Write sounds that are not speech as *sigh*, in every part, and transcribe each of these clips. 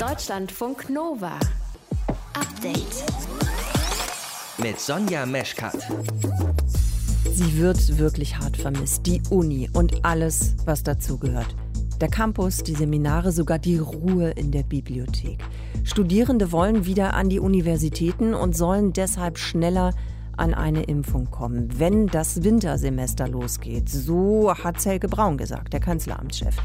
Deutschlandfunk Nova. Update. Mit Sonja Meschkat. Sie wird wirklich hart vermisst. Die Uni und alles, was dazugehört. Der Campus, die Seminare, sogar die Ruhe in der Bibliothek. Studierende wollen wieder an die Universitäten und sollen deshalb schneller an eine Impfung kommen, wenn das Wintersemester losgeht. So hat Helge Braun gesagt, der Kanzleramtschef.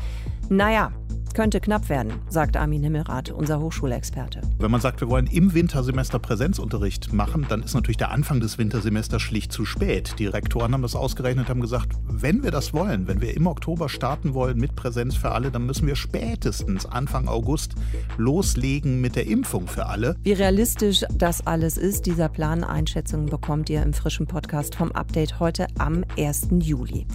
Naja, könnte knapp werden, sagt Armin Himmelrath, unser Hochschulexperte. Wenn man sagt, wir wollen im Wintersemester Präsenzunterricht machen, dann ist natürlich der Anfang des Wintersemesters schlicht zu spät. Die Rektoren haben das ausgerechnet, haben gesagt, wenn wir das wollen, wenn wir im Oktober starten wollen mit Präsenz für alle, dann müssen wir spätestens Anfang August loslegen mit der Impfung für alle. Wie realistisch das alles ist, dieser Plan Einschätzungen bekommt ihr im frischen Podcast vom Update heute am 1. Juli.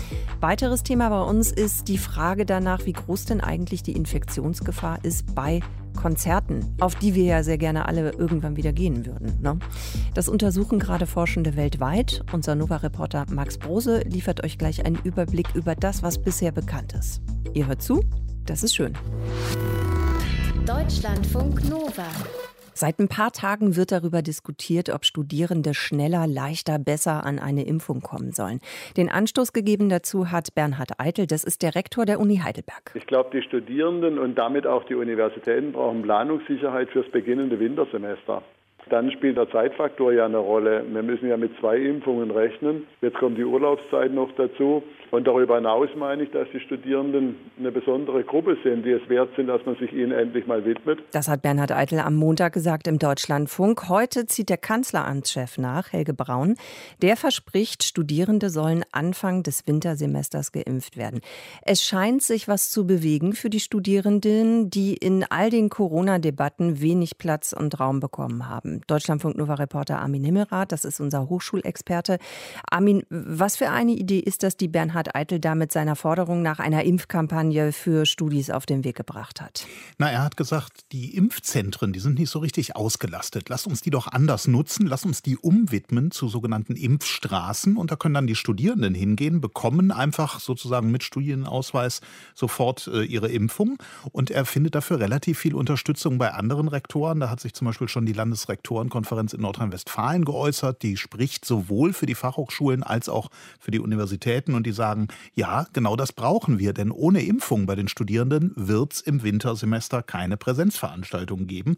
Weiteres Thema bei uns ist die Frage danach, wie groß denn eigentlich die Infektion Infektionsgefahr ist bei Konzerten, auf die wir ja sehr gerne alle irgendwann wieder gehen würden. Ne? Das untersuchen gerade Forschende weltweit. Unser Nova-Reporter Max Brose liefert euch gleich einen Überblick über das, was bisher bekannt ist. Ihr hört zu, das ist schön. Deutschlandfunk Nova. Seit ein paar Tagen wird darüber diskutiert, ob Studierende schneller, leichter, besser an eine Impfung kommen sollen. Den Anstoß gegeben dazu hat Bernhard Eitel, das ist der Rektor der Uni Heidelberg. Ich glaube, die Studierenden und damit auch die Universitäten brauchen Planungssicherheit fürs beginnende Wintersemester. Dann spielt der Zeitfaktor ja eine Rolle. Wir müssen ja mit zwei Impfungen rechnen. Jetzt kommt die Urlaubszeit noch dazu. Und darüber hinaus meine ich, dass die Studierenden eine besondere Gruppe sind, die es wert sind, dass man sich ihnen endlich mal widmet. Das hat Bernhard Eitel am Montag gesagt im Deutschlandfunk. Heute zieht der Kanzleramtschef nach, Helge Braun. Der verspricht, Studierende sollen Anfang des Wintersemesters geimpft werden. Es scheint sich was zu bewegen für die Studierenden, die in all den Corona-Debatten wenig Platz und Raum bekommen haben. Deutschlandfunk Nova Reporter Armin Himmelrath, das ist unser Hochschulexperte. Armin, was für eine Idee ist das, die Bernhard Eitel da mit seiner Forderung nach einer Impfkampagne für Studis auf den Weg gebracht hat? Na, er hat gesagt, die Impfzentren, die sind nicht so richtig ausgelastet. Lass uns die doch anders nutzen, lass uns die umwidmen zu sogenannten Impfstraßen und da können dann die Studierenden hingehen, bekommen einfach sozusagen mit Studienausweis sofort äh, ihre Impfung und er findet dafür relativ viel Unterstützung bei anderen Rektoren. Da hat sich zum Beispiel schon die Landesrektorenkonferenz in Nordrhein-Westfalen geäußert, die spricht sowohl für die Fachhochschulen als auch für die Universitäten und die sagen, ja, genau das brauchen wir, denn ohne Impfung bei den Studierenden wird es im Wintersemester keine Präsenzveranstaltungen geben.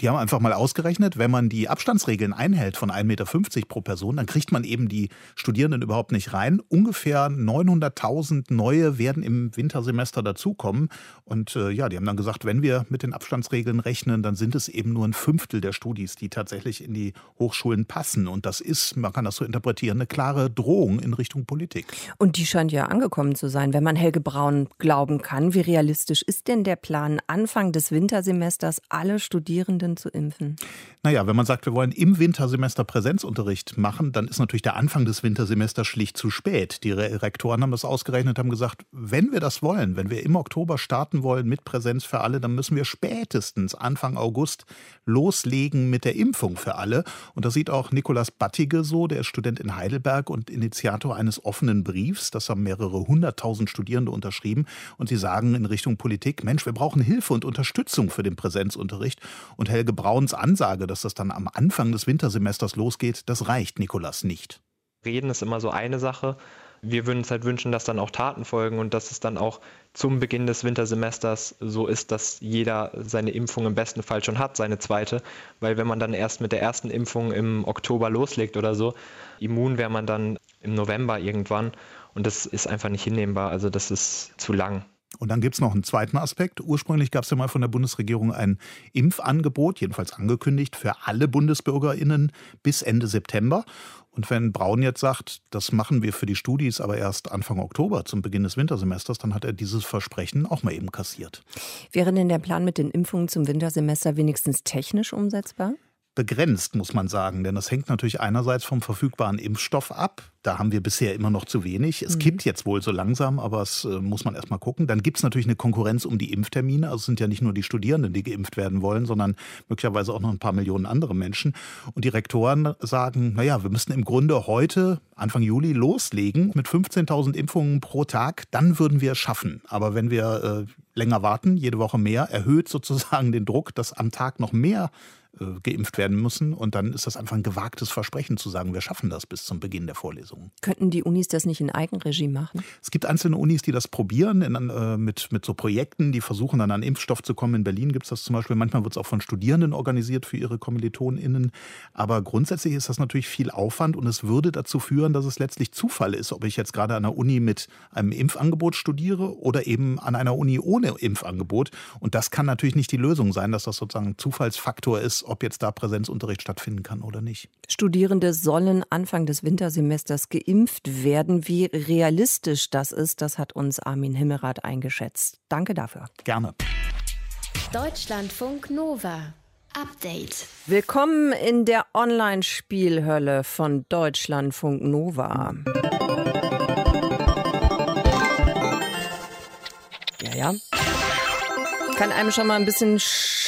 Die haben einfach mal ausgerechnet, wenn man die Abstandsregeln einhält von 1,50 Meter pro Person, dann kriegt man eben die Studierenden überhaupt nicht rein. Ungefähr 900.000 neue werden im Wintersemester dazukommen. Und äh, ja, die haben dann gesagt, wenn wir mit den Abstandsregeln rechnen, dann sind es eben nur ein Fünftel der Studis, die tatsächlich in die Hochschulen passen. Und das ist, man kann das so interpretieren, eine klare Drohung in Richtung Politik. Und die scheint ja angekommen zu sein, wenn man Helge Braun glauben kann. Wie realistisch ist denn der Plan, Anfang des Wintersemesters alle Studierenden zu impfen? Naja, wenn man sagt, wir wollen im Wintersemester Präsenzunterricht machen, dann ist natürlich der Anfang des Wintersemesters schlicht zu spät. Die Rektoren haben das ausgerechnet, haben gesagt, wenn wir das wollen, wenn wir im Oktober starten wollen mit Präsenz für alle, dann müssen wir spätestens Anfang August loslegen mit der Impfung für alle. Und das sieht auch Nikolas Battige so, der ist Student in Heidelberg und Initiator eines offenen Briefs. Das das haben mehrere hunderttausend Studierende unterschrieben. Und sie sagen in Richtung Politik, Mensch, wir brauchen Hilfe und Unterstützung für den Präsenzunterricht. Und Helge Brauns Ansage, dass das dann am Anfang des Wintersemesters losgeht, das reicht Nikolas nicht. Reden ist immer so eine Sache. Wir würden uns halt wünschen, dass dann auch Taten folgen und dass es dann auch zum Beginn des Wintersemesters so ist, dass jeder seine Impfung im besten Fall schon hat, seine zweite. Weil wenn man dann erst mit der ersten Impfung im Oktober loslegt oder so, immun wäre man dann im November irgendwann. Und das ist einfach nicht hinnehmbar. Also das ist zu lang. Und dann gibt es noch einen zweiten Aspekt. Ursprünglich gab es ja mal von der Bundesregierung ein Impfangebot, jedenfalls angekündigt, für alle BundesbürgerInnen bis Ende September. Und wenn Braun jetzt sagt, das machen wir für die Studis aber erst Anfang Oktober zum Beginn des Wintersemesters, dann hat er dieses Versprechen auch mal eben kassiert. Wäre denn der Plan mit den Impfungen zum Wintersemester wenigstens technisch umsetzbar? Begrenzt, muss man sagen. Denn das hängt natürlich einerseits vom verfügbaren Impfstoff ab. Da haben wir bisher immer noch zu wenig. Es mhm. kippt jetzt wohl so langsam, aber es äh, muss man erst mal gucken. Dann gibt es natürlich eine Konkurrenz um die Impftermine. Also es sind ja nicht nur die Studierenden, die geimpft werden wollen, sondern möglicherweise auch noch ein paar Millionen andere Menschen. Und die Rektoren sagen, naja, wir müssen im Grunde heute, Anfang Juli, loslegen mit 15.000 Impfungen pro Tag. Dann würden wir es schaffen. Aber wenn wir äh, länger warten, jede Woche mehr, erhöht sozusagen den Druck, dass am Tag noch mehr äh, geimpft werden müssen. Und dann ist das einfach ein gewagtes Versprechen zu sagen, wir schaffen das bis zum Beginn der Vorlesungen. Könnten die Unis das nicht in Eigenregie machen? Es gibt einzelne Unis, die das probieren in, äh, mit, mit so Projekten, die versuchen dann an Impfstoff zu kommen. In Berlin gibt es das zum Beispiel. Manchmal wird es auch von Studierenden organisiert für ihre KommilitonInnen. Aber grundsätzlich ist das natürlich viel Aufwand und es würde dazu führen, dass es letztlich Zufall ist, ob ich jetzt gerade an einer Uni mit einem Impfangebot studiere oder eben an einer Uni ohne Impfangebot. Und das kann natürlich nicht die Lösung sein, dass das sozusagen ein Zufallsfaktor ist, ob jetzt da Präsenzunterricht stattfinden kann oder nicht. Studierende sollen Anfang des Wintersemesters geimpft werden. Wie realistisch das ist, das hat uns Armin Himmerath eingeschätzt. Danke dafür. Gerne. Deutschlandfunk Nova. Update. Willkommen in der Online-Spielhölle von Deutschlandfunk Nova. Ja, ja. Kann einem schon mal ein bisschen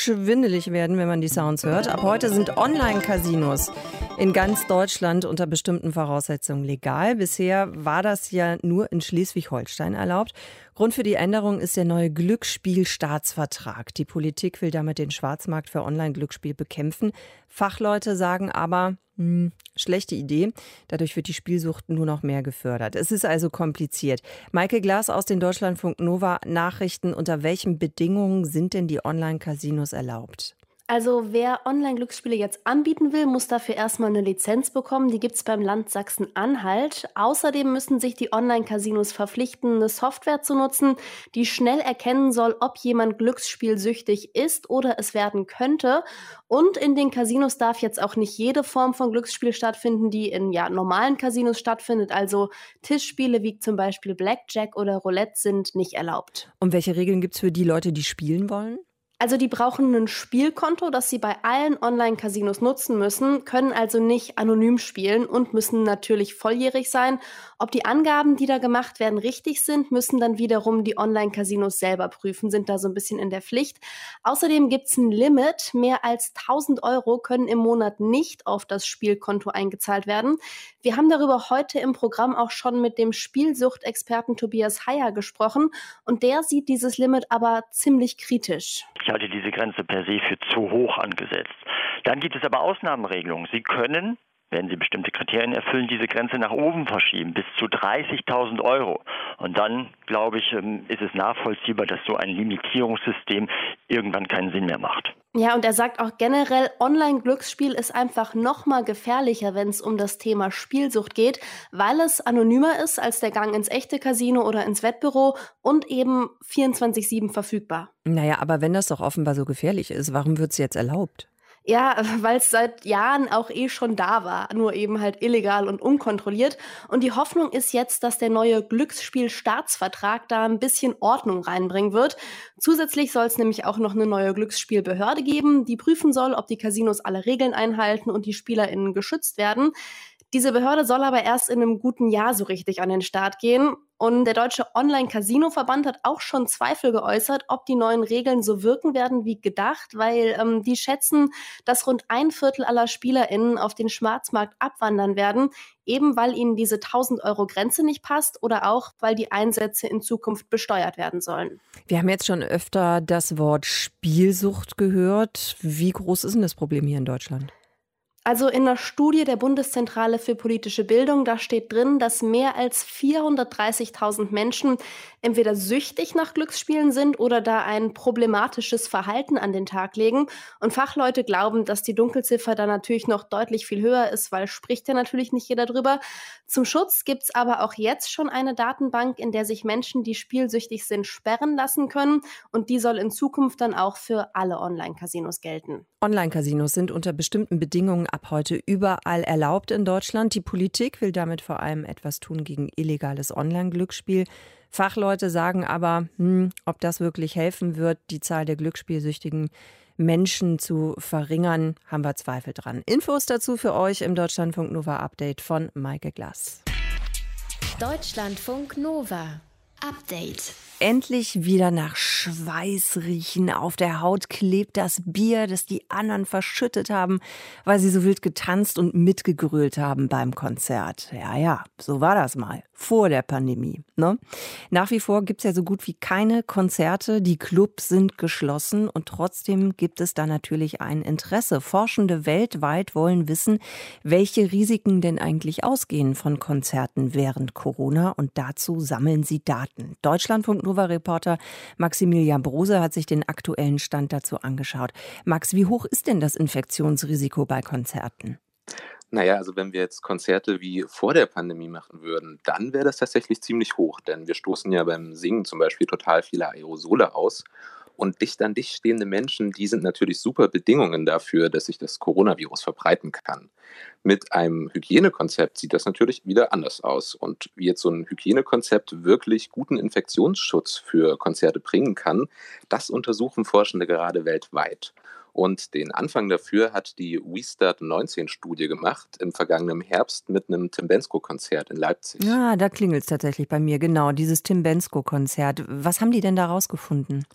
schwindelig werden, wenn man die Sounds hört. Ab heute sind Online-Casinos in ganz Deutschland unter bestimmten Voraussetzungen legal. Bisher war das ja nur in Schleswig-Holstein erlaubt. Grund für die Änderung ist der neue Glücksspielstaatsvertrag. Die Politik will damit den Schwarzmarkt für Online-Glücksspiel bekämpfen. Fachleute sagen aber, hm, schlechte Idee. Dadurch wird die Spielsucht nur noch mehr gefördert. Es ist also kompliziert. Maike Glas aus den Deutschlandfunk Nova Nachrichten. Unter welchen Bedingungen sind denn die Online-Casinos erlaubt? Also wer Online-Glücksspiele jetzt anbieten will, muss dafür erstmal eine Lizenz bekommen. Die gibt es beim Land Sachsen-Anhalt. Außerdem müssen sich die Online-Casinos verpflichten, eine Software zu nutzen, die schnell erkennen soll, ob jemand glücksspielsüchtig ist oder es werden könnte. Und in den Casinos darf jetzt auch nicht jede Form von Glücksspiel stattfinden, die in ja, normalen Casinos stattfindet. Also Tischspiele wie zum Beispiel Blackjack oder Roulette sind nicht erlaubt. Und welche Regeln gibt es für die Leute, die spielen wollen? Also die brauchen ein Spielkonto, das sie bei allen Online-Casinos nutzen müssen, können also nicht anonym spielen und müssen natürlich volljährig sein. Ob die Angaben, die da gemacht werden, richtig sind, müssen dann wiederum die Online-Casinos selber prüfen, sind da so ein bisschen in der Pflicht. Außerdem gibt's ein Limit. Mehr als 1000 Euro können im Monat nicht auf das Spielkonto eingezahlt werden. Wir haben darüber heute im Programm auch schon mit dem Spielsuchtexperten Tobias Heyer gesprochen und der sieht dieses Limit aber ziemlich kritisch. Ich halte diese Grenze per se für zu hoch angesetzt. Dann gibt es aber Ausnahmeregelungen. Sie können wenn Sie bestimmte Kriterien erfüllen, diese Grenze nach oben verschieben, bis zu 30.000 Euro. Und dann, glaube ich, ähm, ist es nachvollziehbar, dass so ein Limitierungssystem irgendwann keinen Sinn mehr macht. Ja, und er sagt auch generell, Online-Glücksspiel ist einfach noch mal gefährlicher, wenn es um das Thema Spielsucht geht, weil es anonymer ist als der Gang ins echte Casino oder ins Wettbüro und eben 24-7 verfügbar. Naja, aber wenn das doch offenbar so gefährlich ist, warum wird es jetzt erlaubt? Ja, *laughs* weil es seit Jahren auch eh schon da war, nur eben halt illegal und unkontrolliert. Und die Hoffnung ist jetzt, dass der neue Glücksspielstaatsvertrag da ein bisschen Ordnung reinbringen wird. Zusätzlich soll es nämlich auch noch eine neue Glücksspielbehörde geben, die prüfen soll, ob die Casinos alle Regeln einhalten und die SpielerInnen geschützt werden. Diese Behörde soll aber erst in einem guten Jahr so richtig an den Start gehen. Und der Deutsche Online-Casino-Verband hat auch schon Zweifel geäußert, ob die neuen Regeln so wirken werden wie gedacht, weil ähm, die schätzen, dass rund ein Viertel aller SpielerInnen auf den Schwarzmarkt abwandern werden, eben weil ihnen diese 1000 Euro Grenze nicht passt oder auch, weil die Einsätze in Zukunft besteuert werden sollen. Wir haben jetzt schon öfter das Wort Spielsucht gehört. Wie groß ist denn das Problem hier in Deutschland? Also in einer Studie der Bundeszentrale für politische Bildung, da steht drin, dass mehr als 430.000 Menschen entweder süchtig nach Glücksspielen sind oder da ein problematisches Verhalten an den Tag legen. Und Fachleute glauben, dass die Dunkelziffer da natürlich noch deutlich viel höher ist, weil spricht ja natürlich nicht jeder drüber. Zum Schutz gibt's aber auch jetzt schon eine Datenbank, in der sich Menschen, die spielsüchtig sind, sperren lassen können. Und die soll in Zukunft dann auch für alle Online-Casinos gelten. Online-Casinos sind unter bestimmten Bedingungen ab heute überall erlaubt in Deutschland. Die Politik will damit vor allem etwas tun gegen illegales Online-Glücksspiel. Fachleute sagen aber, hm, ob das wirklich helfen wird, die Zahl der glücksspielsüchtigen Menschen zu verringern, haben wir Zweifel dran. Infos dazu für euch im Deutschlandfunk Nova Update von Maike Glass. Deutschlandfunk Nova. Update. Endlich wieder nach Schweiß riechen. Auf der Haut klebt das Bier, das die anderen verschüttet haben, weil sie so wild getanzt und mitgegrölt haben beim Konzert. Ja, ja, so war das mal. Vor der Pandemie. Ne? Nach wie vor gibt es ja so gut wie keine Konzerte. Die Clubs sind geschlossen und trotzdem gibt es da natürlich ein Interesse. Forschende weltweit wollen wissen, welche Risiken denn eigentlich ausgehen von Konzerten während Corona und dazu sammeln sie Daten. Deutschlandfunk Nova-Reporter Maximilian Brose hat sich den aktuellen Stand dazu angeschaut. Max, wie hoch ist denn das Infektionsrisiko bei Konzerten? Naja, also wenn wir jetzt Konzerte wie vor der Pandemie machen würden, dann wäre das tatsächlich ziemlich hoch, denn wir stoßen ja beim Singen zum Beispiel total viele Aerosole aus. Und dicht an dicht stehende Menschen, die sind natürlich super Bedingungen dafür, dass sich das Coronavirus verbreiten kann. Mit einem Hygienekonzept sieht das natürlich wieder anders aus. Und wie jetzt so ein Hygienekonzept wirklich guten Infektionsschutz für Konzerte bringen kann, das untersuchen Forschende gerade weltweit. Und den Anfang dafür hat die WeStart 19 Studie gemacht im vergangenen Herbst mit einem Tim Bensko-Konzert in Leipzig. Ja, da klingelt es tatsächlich bei mir, genau, dieses Tim Bensko-Konzert. Was haben die denn da rausgefunden?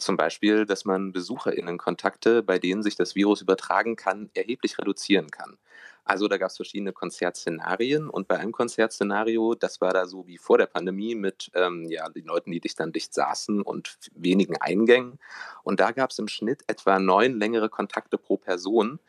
Zum Beispiel, dass man BesucherInnen-Kontakte, bei denen sich das Virus übertragen kann, erheblich reduzieren kann. Also da gab es verschiedene Konzertszenarien und bei einem Konzertszenario, das war da so wie vor der Pandemie mit ähm, ja, den Leuten, die dicht an dicht saßen und wenigen Eingängen. Und da gab es im Schnitt etwa neun längere Kontakte pro Person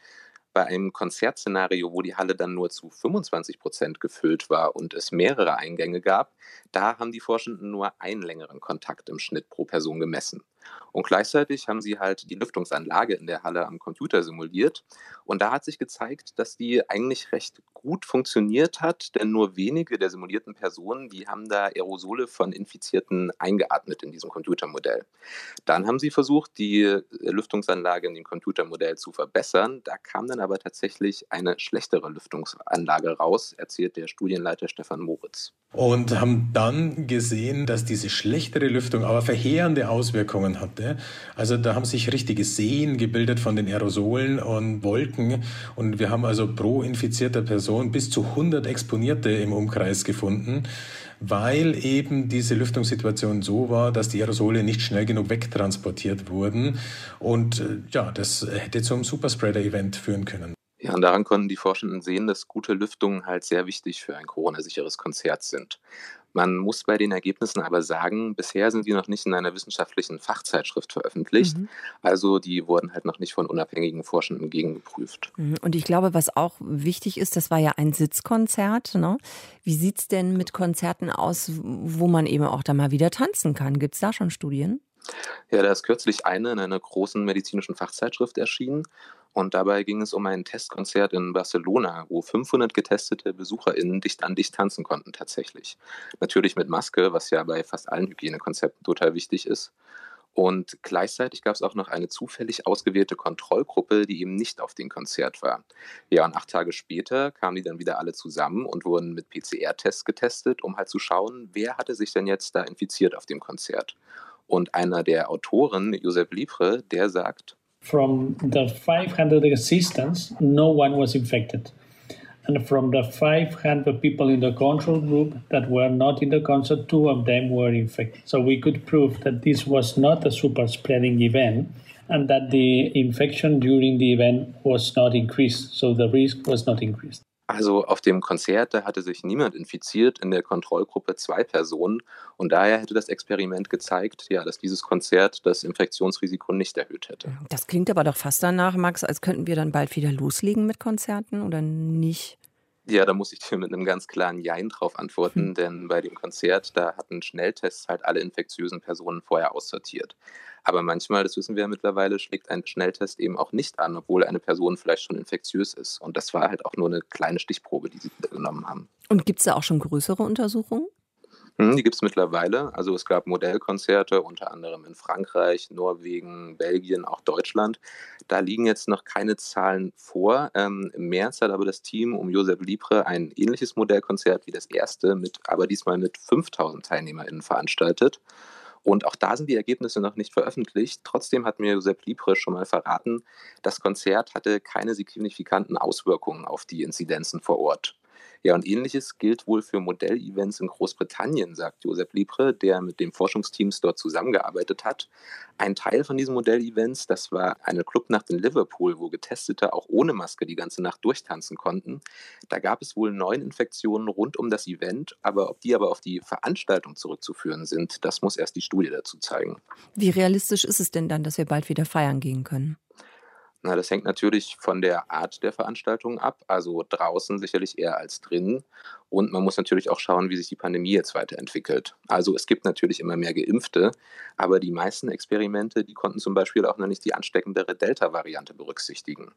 bei einem Konzertszenario, wo die Halle dann nur zu 25 Prozent gefüllt war und es mehrere Eingänge gab, da haben die Forschenden nur einen längeren Kontakt im Schnitt pro Person gemessen. Und gleichzeitig haben sie halt die Lüftungsanlage in der Halle am Computer simuliert. Und da hat sich gezeigt, dass die eigentlich recht gut funktioniert hat, denn nur wenige der simulierten Personen, die haben da Aerosole von Infizierten eingeatmet in diesem Computermodell. Dann haben sie versucht, die Lüftungsanlage in dem Computermodell zu verbessern. Da kam dann aber tatsächlich eine schlechtere Lüftungsanlage raus, erzählt der Studienleiter Stefan Moritz. Und haben dann gesehen, dass diese schlechtere Lüftung aber verheerende Auswirkungen hatte. Also da haben sich richtige Seen gebildet von den Aerosolen und Wolken. Und wir haben also pro infizierter Person bis zu 100 Exponierte im Umkreis gefunden weil eben diese Lüftungssituation so war, dass die Aerosole nicht schnell genug wegtransportiert wurden. Und äh, ja, das hätte zum Superspreader-Event führen können. Ja, und daran konnten die Forschenden sehen, dass gute Lüftungen halt sehr wichtig für ein Corona-sicheres Konzert sind. Man muss bei den Ergebnissen aber sagen, bisher sind die noch nicht in einer wissenschaftlichen Fachzeitschrift veröffentlicht. Mhm. Also die wurden halt noch nicht von unabhängigen Forschenden gegengeprüft. Mhm. Und ich glaube, was auch wichtig ist, das war ja ein Sitzkonzert. Ne? Wie sieht es denn mit Konzerten aus, wo man eben auch da mal wieder tanzen kann? Gibt es da schon Studien? Ja, da ist kürzlich eine in einer großen medizinischen Fachzeitschrift erschienen. Und dabei ging es um ein Testkonzert in Barcelona, wo 500 getestete BesucherInnen dicht an dicht tanzen konnten tatsächlich. Natürlich mit Maske, was ja bei fast allen Hygienekonzepten total wichtig ist. Und gleichzeitig gab es auch noch eine zufällig ausgewählte Kontrollgruppe, die eben nicht auf dem Konzert war. Ja, und acht Tage später kamen die dann wieder alle zusammen und wurden mit PCR-Tests getestet, um halt zu schauen, wer hatte sich denn jetzt da infiziert auf dem Konzert. Und einer der Autoren, Josep Libre, der sagt, From the 500 assistants, no one was infected. And from the 500 people in the control group that were not in the concert, two of them were infected. So we could prove that this was not a super spreading event and that the infection during the event was not increased. So the risk was not increased. Also auf dem Konzert, da hatte sich niemand infiziert, in der Kontrollgruppe zwei Personen. Und daher hätte das Experiment gezeigt, ja, dass dieses Konzert das Infektionsrisiko nicht erhöht hätte. Das klingt aber doch fast danach, Max, als könnten wir dann bald wieder loslegen mit Konzerten oder nicht? Ja, da muss ich dir mit einem ganz klaren Jein drauf antworten, hm. denn bei dem Konzert, da hatten Schnelltests halt alle infektiösen Personen vorher aussortiert. Aber manchmal, das wissen wir ja mittlerweile, schlägt ein Schnelltest eben auch nicht an, obwohl eine Person vielleicht schon infektiös ist. Und das war halt auch nur eine kleine Stichprobe, die sie genommen haben. Und gibt es da auch schon größere Untersuchungen? Hm, die gibt es mittlerweile. Also es gab Modellkonzerte unter anderem in Frankreich, Norwegen, Belgien, auch Deutschland. Da liegen jetzt noch keine Zahlen vor. Ähm, Im März hat aber das Team um Josep Libre ein ähnliches Modellkonzert wie das erste, mit, aber diesmal mit 5000 TeilnehmerInnen veranstaltet. Und auch da sind die Ergebnisse noch nicht veröffentlicht. Trotzdem hat mir Josep Libre schon mal verraten, das Konzert hatte keine signifikanten Auswirkungen auf die Inzidenzen vor Ort. Ja, und ähnliches gilt wohl für Modellevents in Großbritannien, sagt Josep Libre, der mit den Forschungsteams dort zusammengearbeitet hat. Ein Teil von diesen Modellevents, das war eine Clubnacht in Liverpool, wo Getestete auch ohne Maske die ganze Nacht durchtanzen konnten. Da gab es wohl neun Infektionen rund um das Event, aber ob die aber auf die Veranstaltung zurückzuführen sind, das muss erst die Studie dazu zeigen. Wie realistisch ist es denn dann, dass wir bald wieder feiern gehen können? Na, das hängt natürlich von der Art der Veranstaltung ab, also draußen sicherlich eher als drinnen. Und man muss natürlich auch schauen, wie sich die Pandemie jetzt weiterentwickelt. Also es gibt natürlich immer mehr Geimpfte, aber die meisten Experimente, die konnten zum Beispiel auch noch nicht die ansteckendere Delta-Variante berücksichtigen.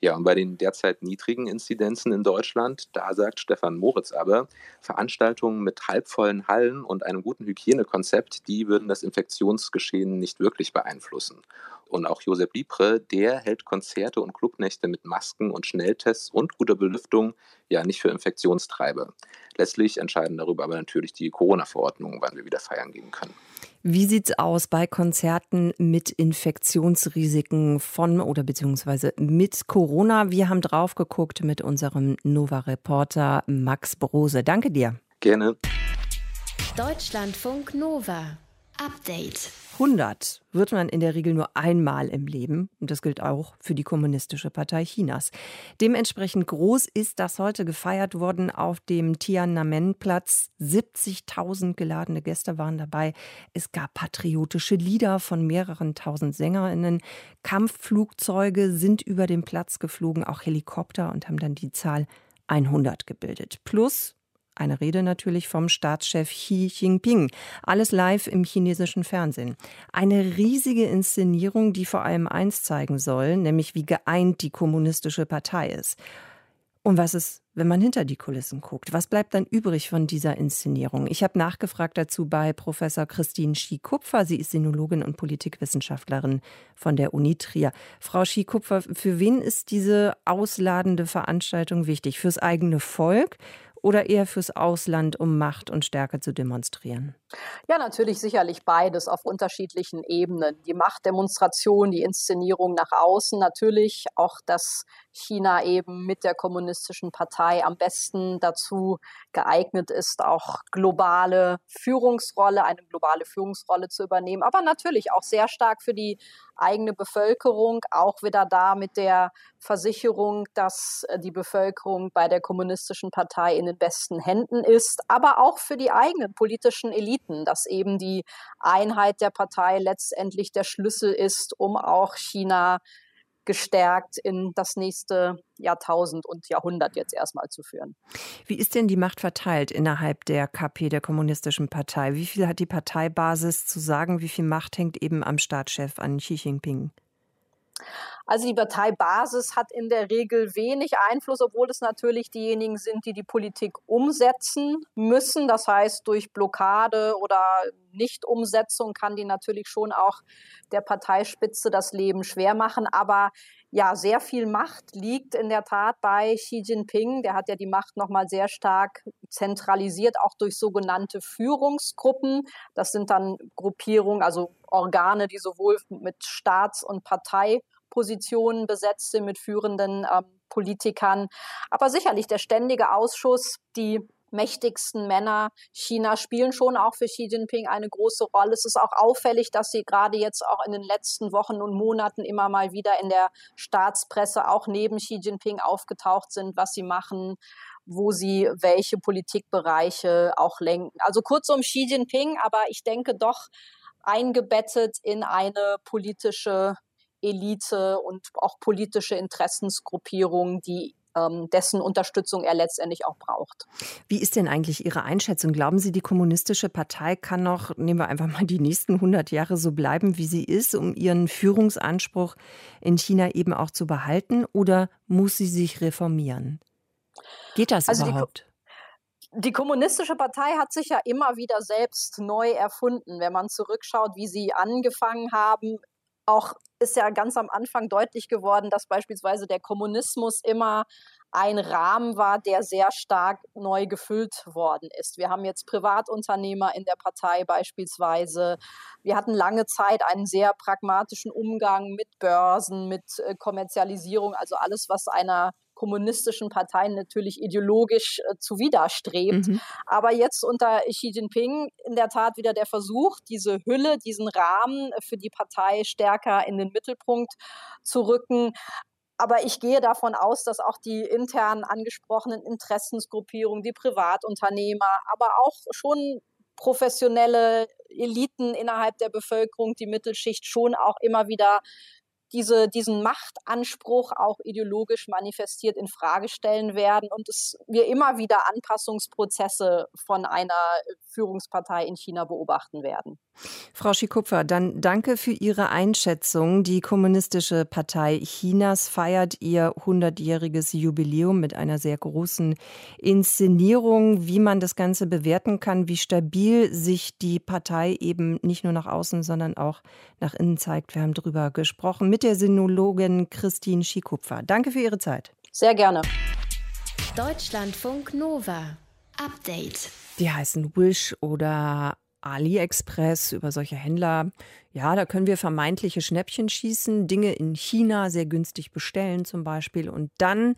Ja, und bei den derzeit niedrigen Inzidenzen in Deutschland, da sagt Stefan Moritz aber, Veranstaltungen mit halbvollen Hallen und einem guten Hygienekonzept, die würden das Infektionsgeschehen nicht wirklich beeinflussen. Und auch Josep Libre, der hält Konzerte und Clubnächte mit Masken und Schnelltests und guter Belüftung ja nicht für Infektionstreiber. Letztlich entscheiden darüber aber natürlich die Corona-Verordnungen, wann wir wieder feiern gehen können. Wie sieht es aus bei Konzerten mit Infektionsrisiken von oder beziehungsweise mit Corona? Wir haben drauf geguckt mit unserem Nova-Reporter Max Brose. Danke dir. Gerne. Deutschlandfunk Nova. Update. 100 wird man in der Regel nur einmal im Leben. Und das gilt auch für die Kommunistische Partei Chinas. Dementsprechend groß ist das heute gefeiert worden auf dem Tiananmen-Platz. 70.000 geladene Gäste waren dabei. Es gab patriotische Lieder von mehreren tausend SängerInnen. Kampfflugzeuge sind über den Platz geflogen, auch Helikopter und haben dann die Zahl 100 gebildet. Plus eine Rede natürlich vom Staatschef Xi Jinping. Alles live im chinesischen Fernsehen. Eine riesige Inszenierung, die vor allem eins zeigen soll, nämlich wie geeint die kommunistische Partei ist. Und was ist, wenn man hinter die Kulissen guckt? Was bleibt dann übrig von dieser Inszenierung? Ich habe nachgefragt dazu bei Professor Christine Schie-Kupfer. Sie ist Sinologin und Politikwissenschaftlerin von der Uni Trier. Frau Schie-Kupfer, für wen ist diese ausladende Veranstaltung wichtig? Fürs eigene Volk oder eher fürs Ausland, um Macht und Stärke zu demonstrieren? Ja, natürlich sicherlich beides auf unterschiedlichen Ebenen. Die Machtdemonstration, die Inszenierung nach außen, natürlich auch das China eben mit der kommunistischen Partei am besten dazu geeignet ist, auch globale Führungsrolle, eine globale Führungsrolle zu übernehmen, aber natürlich auch sehr stark für die eigene Bevölkerung, auch wieder da mit der Versicherung, dass äh, die Bevölkerung bei der kommunistischen Partei in den besten Händen ist, aber auch für die eigenen politischen Eliten, dass eben die Einheit der Partei letztendlich der Schlüssel ist, um auch China gestärkt in das nächste Jahrtausend und Jahrhundert jetzt erstmal zu führen. Wie ist denn die Macht verteilt innerhalb der KP, der Kommunistischen Partei? Wie viel hat die Parteibasis zu sagen? Wie viel Macht hängt eben am Staatschef, an Xi Jinping? Also die Parteibasis hat in der Regel wenig Einfluss, obwohl es natürlich diejenigen sind, die die Politik umsetzen müssen. Das heißt, durch Blockade oder Nichtumsetzung kann die natürlich schon auch der Parteispitze das Leben schwer machen. Aber ja, sehr viel Macht liegt in der Tat bei Xi Jinping. Der hat ja die Macht nochmal sehr stark zentralisiert, auch durch sogenannte Führungsgruppen. Das sind dann Gruppierungen, also Organe, die sowohl mit Staats- und Partei Positionen besetzt sind mit führenden ähm, Politikern. Aber sicherlich der ständige Ausschuss, die mächtigsten Männer China spielen schon auch für Xi Jinping eine große Rolle. Es ist auch auffällig, dass sie gerade jetzt auch in den letzten Wochen und Monaten immer mal wieder in der Staatspresse auch neben Xi Jinping aufgetaucht sind, was sie machen, wo sie welche Politikbereiche auch lenken. Also kurzum Xi Jinping, aber ich denke doch eingebettet in eine politische Elite und auch politische Interessensgruppierungen, die ähm, dessen Unterstützung er letztendlich auch braucht. Wie ist denn eigentlich Ihre Einschätzung? Glauben Sie, die Kommunistische Partei kann noch, nehmen wir einfach mal die nächsten 100 Jahre so bleiben, wie sie ist, um ihren Führungsanspruch in China eben auch zu behalten? Oder muss sie sich reformieren? Geht das also überhaupt? Die, die Kommunistische Partei hat sich ja immer wieder selbst neu erfunden. Wenn man zurückschaut, wie sie angefangen haben, auch ist ja ganz am Anfang deutlich geworden, dass beispielsweise der Kommunismus immer ein Rahmen war, der sehr stark neu gefüllt worden ist. Wir haben jetzt Privatunternehmer in der Partei beispielsweise. Wir hatten lange Zeit einen sehr pragmatischen Umgang mit Börsen, mit äh, Kommerzialisierung, also alles, was einer kommunistischen Parteien natürlich ideologisch äh, zuwiderstrebt. Mhm. Aber jetzt unter Xi Jinping in der Tat wieder der Versuch, diese Hülle, diesen Rahmen für die Partei stärker in den Mittelpunkt zu rücken. Aber ich gehe davon aus, dass auch die intern angesprochenen Interessensgruppierungen, die Privatunternehmer, aber auch schon professionelle Eliten innerhalb der Bevölkerung, die Mittelschicht schon auch immer wieder diese, diesen Machtanspruch auch ideologisch manifestiert in Frage stellen werden und es wir immer wieder Anpassungsprozesse von einer Führungspartei in China beobachten werden. Frau Schikupfer, dann danke für Ihre Einschätzung. Die Kommunistische Partei Chinas feiert ihr 100-jähriges Jubiläum mit einer sehr großen Inszenierung. Wie man das Ganze bewerten kann, wie stabil sich die Partei eben nicht nur nach außen, sondern auch nach innen zeigt. Wir haben darüber gesprochen mit der Sinologin Christine Schikupfer. Danke für Ihre Zeit. Sehr gerne. Deutschlandfunk Nova. Update. Die heißen Wish oder AliExpress, über solche Händler. Ja, da können wir vermeintliche Schnäppchen schießen, Dinge in China sehr günstig bestellen zum Beispiel. Und dann,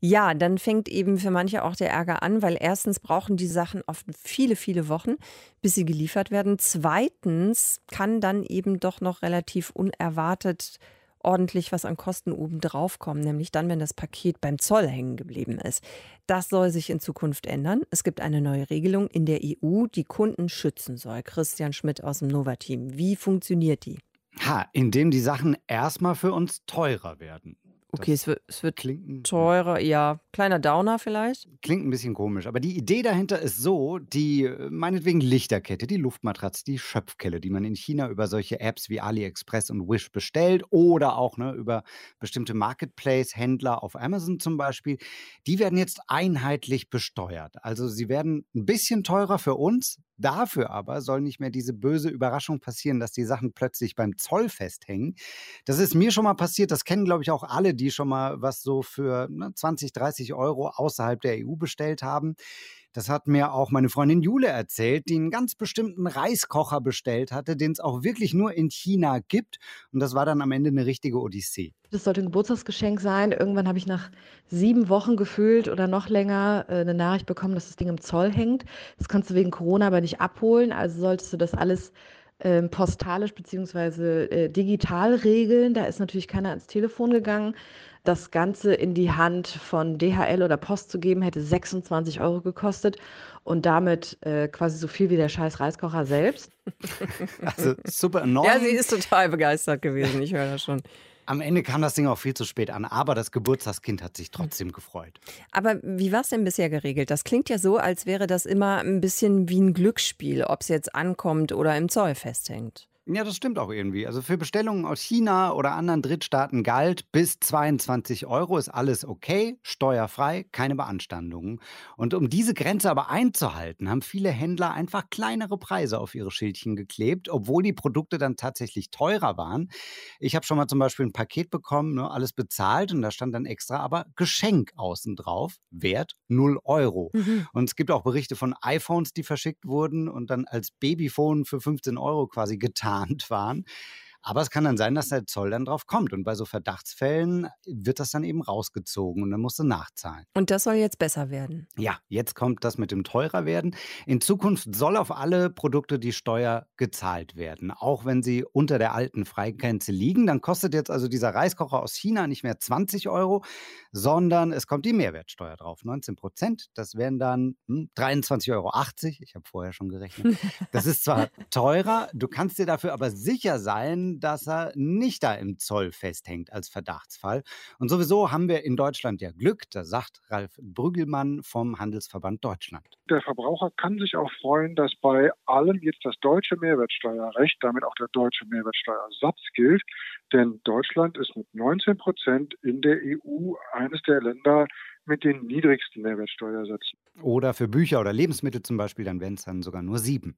ja, dann fängt eben für manche auch der Ärger an, weil erstens brauchen die Sachen oft viele, viele Wochen, bis sie geliefert werden. Zweitens kann dann eben doch noch relativ unerwartet ordentlich was an Kosten oben drauf kommen, nämlich dann, wenn das Paket beim Zoll hängen geblieben ist. Das soll sich in Zukunft ändern. Es gibt eine neue Regelung in der EU, die Kunden schützen soll. Christian Schmidt aus dem Nova-Team. Wie funktioniert die? Ha, indem die Sachen erstmal für uns teurer werden. Okay, es wird, es wird teurer, ja. Kleiner Downer vielleicht? Klingt ein bisschen komisch, aber die Idee dahinter ist so, die äh, meinetwegen Lichterkette, die Luftmatratze, die Schöpfkelle, die man in China über solche Apps wie AliExpress und Wish bestellt oder auch ne, über bestimmte Marketplace-Händler auf Amazon zum Beispiel, die werden jetzt einheitlich besteuert. Also sie werden ein bisschen teurer für uns, Dafür aber soll nicht mehr diese böse Überraschung passieren, dass die Sachen plötzlich beim Zoll festhängen. Das ist mir schon mal passiert. Das kennen, glaube ich, auch alle, die schon mal was so für ne, 20, 30 Euro außerhalb der EU bestellt haben. Das hat mir auch meine Freundin Jule erzählt, die einen ganz bestimmten Reiskocher bestellt hatte, den es auch wirklich nur in China gibt. Und das war dann am Ende eine richtige Odyssee. Das sollte ein Geburtstagsgeschenk sein. Irgendwann habe ich nach sieben Wochen gefühlt oder noch länger äh, eine Nachricht bekommen, dass das Ding im Zoll hängt. Das kannst du wegen Corona aber nicht abholen. Also solltest du das alles ähm, postalisch bzw. Äh, digital regeln. Da ist natürlich keiner ans Telefon gegangen das Ganze in die Hand von DHL oder Post zu geben, hätte 26 Euro gekostet und damit äh, quasi so viel wie der scheiß Reiskocher selbst. *laughs* Also super enorm. Ja, sie ist total begeistert gewesen, ich höre das schon. Am Ende kam das Ding auch viel zu spät an, aber das Geburtstagskind hat sich trotzdem gefreut. Aber wie war es denn bisher geregelt? Das klingt ja so, als wäre das immer ein bisschen wie ein Glücksspiel, ob es jetzt ankommt oder im Zoll festhängt. Ja, das stimmt auch irgendwie. Also für Bestellungen aus China oder anderen Drittstaaten galt, bis 22 Euro ist alles okay, steuerfrei, keine Beanstandungen. Und um diese Grenze aber einzuhalten, haben viele Händler einfach kleinere Preise auf ihre Schildchen geklebt, obwohl die Produkte dann tatsächlich teurer waren. Ich habe schon mal zum Beispiel ein Paket bekommen, ne, alles bezahlt und da stand dann extra aber Geschenk außen drauf, Wert 0 Euro. Mhm. Und es gibt auch Berichte von iPhones, die verschickt wurden und dann als Babyphone für 15 Euro quasi getan geplant waren. Aber es kann dann sein, dass der Zoll dann drauf kommt. Und bei so Verdachtsfällen wird das dann eben rausgezogen und dann musst du nachzahlen. Und das soll jetzt besser werden. Ja, jetzt kommt das mit dem teurer werden. In Zukunft soll auf alle Produkte die Steuer gezahlt werden. Auch wenn sie unter der alten Freigrenze liegen. Dann kostet jetzt also dieser Reiskocher aus China nicht mehr 20 Euro, sondern es kommt die Mehrwertsteuer drauf. 19 Prozent. Das wären dann hm, 23,80 Euro. Ich habe vorher schon gerechnet. Das ist zwar teurer, du kannst dir dafür aber sicher sein, dass er nicht da im Zoll festhängt als Verdachtsfall. Und sowieso haben wir in Deutschland ja Glück, da sagt Ralf Brügelmann vom Handelsverband Deutschland. Der Verbraucher kann sich auch freuen, dass bei allem jetzt das deutsche Mehrwertsteuerrecht, damit auch der deutsche Mehrwertsteuersatz gilt. Denn Deutschland ist mit 19 Prozent in der EU eines der Länder, mit den niedrigsten Mehrwertsteuersätzen. Oder für Bücher oder Lebensmittel zum Beispiel, dann wären es dann sogar nur sieben.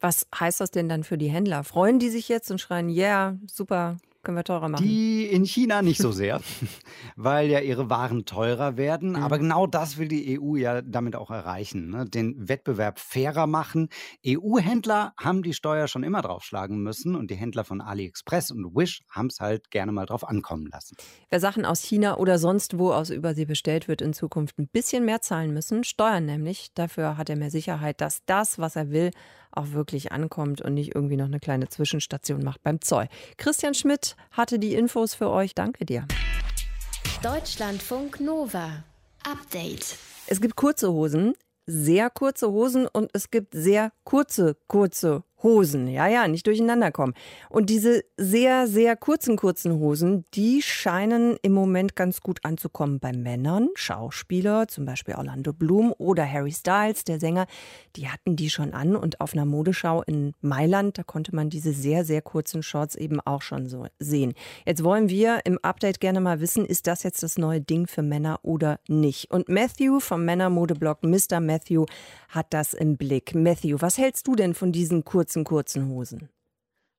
Was heißt das denn dann für die Händler? Freuen die sich jetzt und schreien, ja, yeah, super, Können wir teurer machen? Die in China nicht so sehr, *laughs* weil ja ihre Waren teurer werden. Mhm. Aber genau das will die EU ja damit auch erreichen. Ne? Den Wettbewerb fairer machen. EU-Händler haben die Steuer schon immer draufschlagen müssen und die Händler von AliExpress und Wish haben es halt gerne mal drauf ankommen lassen. Wer Sachen aus China oder sonst wo aus Übersee bestellt, wird in Zukunft ein bisschen mehr zahlen müssen. Steuern nämlich. Dafür hat er mehr Sicherheit, dass das, was er will, auch wirklich ankommt und nicht irgendwie noch eine kleine Zwischenstation macht beim Zoll. Christian Schmidt hatte die Infos für euch. Danke dir. Deutschlandfunk Nova. Update. Es gibt kurze Hosen, sehr kurze Hosen und es gibt sehr kurze, kurze Hosen. Ja, ja, nicht durcheinander kommen. Und diese sehr, sehr kurzen, kurzen Hosen, die scheinen im Moment ganz gut anzukommen bei Männern. Schauspieler, zum Beispiel Orlando Bloom oder Harry Styles, der Sänger, die hatten die schon an. Und auf einer Modeschau in Mailand, da konnte man diese sehr, sehr kurzen Shorts eben auch schon so sehen. Jetzt wollen wir im Update gerne mal wissen, ist das jetzt das neue Ding für Männer oder nicht? Und Matthew vom Männermodeblog Mr. Matthew hat das im Blick. Matthew, was hältst du denn von diesen kurzen, kurzen Hosen?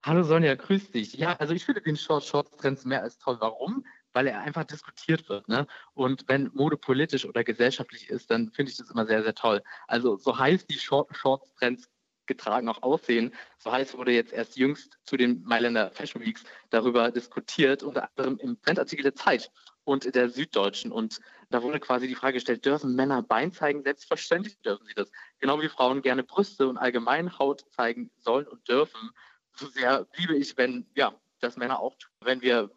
Hallo Sonja, grüß dich. Ja, also ich finde den Short Shorts Trend mehr als toll. Warum? Weil er einfach diskutiert wird. Ne? Und wenn Mode politisch oder gesellschaftlich ist, dann finde ich das immer sehr, sehr toll. Also so heiß die Short Shorts Trends getragen auch aussehen. So heißt wurde jetzt erst jüngst zu den Mailänder Fashion Weeks darüber diskutiert, unter anderem im Printartikel der Zeit und der Süddeutschen. Und da wurde quasi die Frage gestellt, dürfen Männer Bein zeigen? Selbstverständlich dürfen sie das. Genau wie Frauen gerne Brüste und allgemein Haut zeigen sollen und dürfen. So sehr liebe ich, wenn, ja, das Männer auch tun. Wenn wir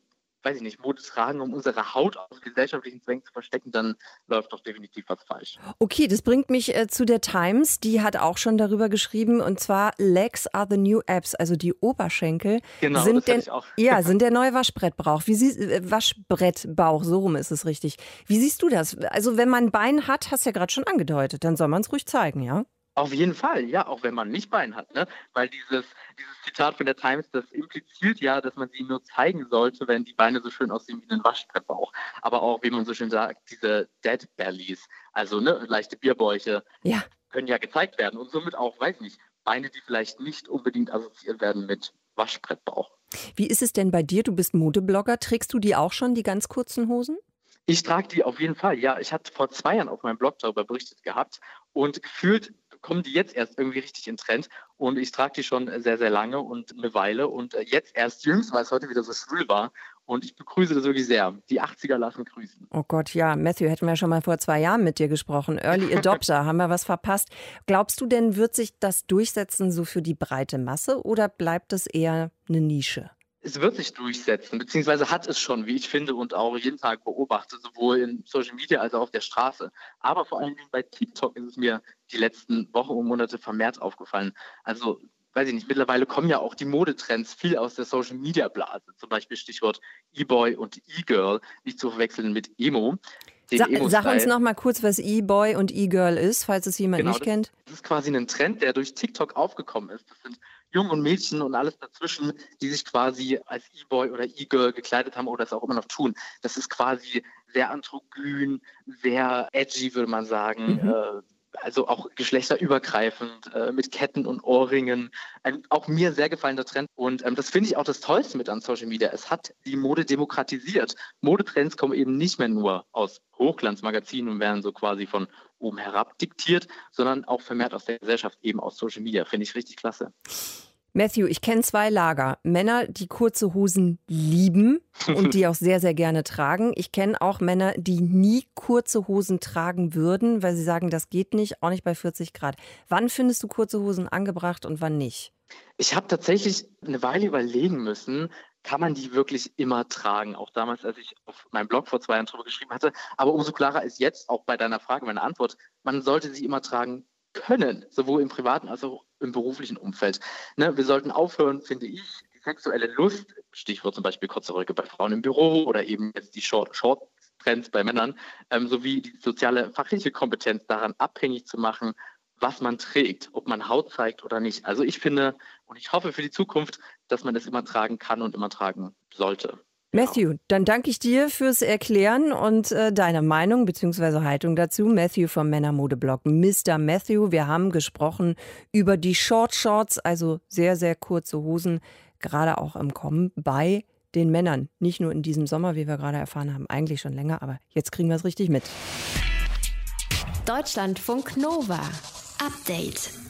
weiß ich nicht, Mode tragen, um unsere Haut aus gesellschaftlichen Zwängen zu verstecken, dann läuft doch definitiv was falsch. Okay, das bringt mich äh, zu der Times. Die hat auch schon darüber geschrieben und zwar Legs are the new apps, also die Oberschenkel genau, sind das der, ich auch. *laughs* ja sind der neue Waschbrettbauch. Wie sie, äh, Waschbrettbauch, so rum ist es richtig. Wie siehst du das? Also wenn man ein Bein hat, hast du ja gerade schon angedeutet, dann soll man es ruhig zeigen, ja? Auf jeden Fall, ja, auch wenn man nicht Bein hat, ne? Weil dieses, dieses Zitat von der Times, das impliziert ja, dass man sie nur zeigen sollte, wenn die Beine so schön aussehen wie ein Waschbrettbauch. Aber auch, wie man so schön sagt, diese Dead Bellies, also ne, leichte Bierbäuche, ja. können ja gezeigt werden und somit auch, weiß nicht, Beine, die vielleicht nicht unbedingt assoziiert werden mit Waschbrettbauch. Wie ist es denn bei dir? Du bist Modeblogger. Trägst du die auch schon, die ganz kurzen Hosen? Ich trage die auf jeden Fall. Ja, ich hatte vor zwei Jahren auf meinem Blog darüber berichtet gehabt und gefühlt kommen die jetzt erst irgendwie richtig in Trend und ich trage die schon sehr, sehr lange und eine Weile und äh, jetzt erst jüngst, weil es heute wieder so schwül war und ich begrüße das wirklich sehr. Die 80er lassen grüßen. Oh Gott, ja, Matthew, hätten wir schon mal vor zwei Jahren mit dir gesprochen. Early *laughs* Adopter, haben wir was verpasst. Glaubst du denn, wird sich das durchsetzen so für die breite Masse oder bleibt es eher eine Nische? Es wird sich durchsetzen, beziehungsweise hat es schon, wie ich finde und auch jeden Tag beobachte, sowohl in Social Media als auch auf der Straße. Aber vor allen Dingen bei TikTok ist es mir die letzten Wochen und Monate vermehrt aufgefallen. Also, weiß ich nicht, mittlerweile kommen ja auch die Modetrends viel aus der Social Media Blase. Zum Beispiel Stichwort E-Boy und E-Girl, nicht zu verwechseln mit Emo. Sa sag uns noch mal kurz, was E-Boy und E-Girl ist, falls es jemand genau, nicht kennt. Das ist quasi ein Trend, der durch TikTok aufgekommen ist. Das sind Jungen und Mädchen und alles dazwischen, die sich quasi als E-Boy oder E-Girl gekleidet haben oder es auch immer noch tun. Das ist quasi sehr androgyn, sehr edgy, würde man sagen. Mhm. Äh, also auch geschlechterübergreifend, äh, mit Ketten und Ohrringen. Ein auch mir sehr gefallener Trend. Und ähm, das finde ich auch das Tollste mit an Social Media. Es hat die Mode demokratisiert. Modetrends kommen eben nicht mehr nur aus Hochglanzmagazinen und werden so quasi von oben herab diktiert, sondern auch vermehrt aus der Gesellschaft, eben aus Social Media. Finde ich richtig klasse. Matthew, ich kenne zwei Lager. Männer, die kurze Hosen lieben und die *laughs* auch sehr, sehr gerne tragen. Ich kenne auch Männer, die nie kurze Hosen tragen würden, weil sie sagen, das geht nicht, auch nicht bei 40 Grad. Wann findest du kurze Hosen angebracht und wann nicht? Ich habe tatsächlich eine Weile überlegen müssen, kann man die wirklich immer tragen? Auch damals, als ich auf meinem Blog vor zwei Jahren darüber geschrieben hatte. Aber umso klarer ist jetzt auch bei deiner Frage meine Antwort. Man sollte sie immer tragen können, sowohl im privaten als auch im beruflichen Umfeld. Ne, wir sollten aufhören, finde ich, die sexuelle Lust, Stichwort zum Beispiel kurze Röcke bei Frauen im Büro oder eben jetzt die Short, Short Trends bei Männern, ähm, sowie die soziale fachliche Kompetenz daran abhängig zu machen, was man trägt, ob man Haut zeigt oder nicht. Also ich finde und ich hoffe für die Zukunft, dass man das immer tragen kann und immer tragen sollte. Matthew, genau. dann danke ich dir fürs Erklären und äh, deine Meinung bzw. Haltung dazu. Matthew vom Männermodeblog Mr. Matthew. Wir haben gesprochen über die Short Shorts, also sehr, sehr kurze Hosen, gerade auch im Kommen bei den Männern. Nicht nur in diesem Sommer, wie wir gerade erfahren haben, eigentlich schon länger, aber jetzt kriegen wir es richtig mit. Deutschlandfunk Nova. Update.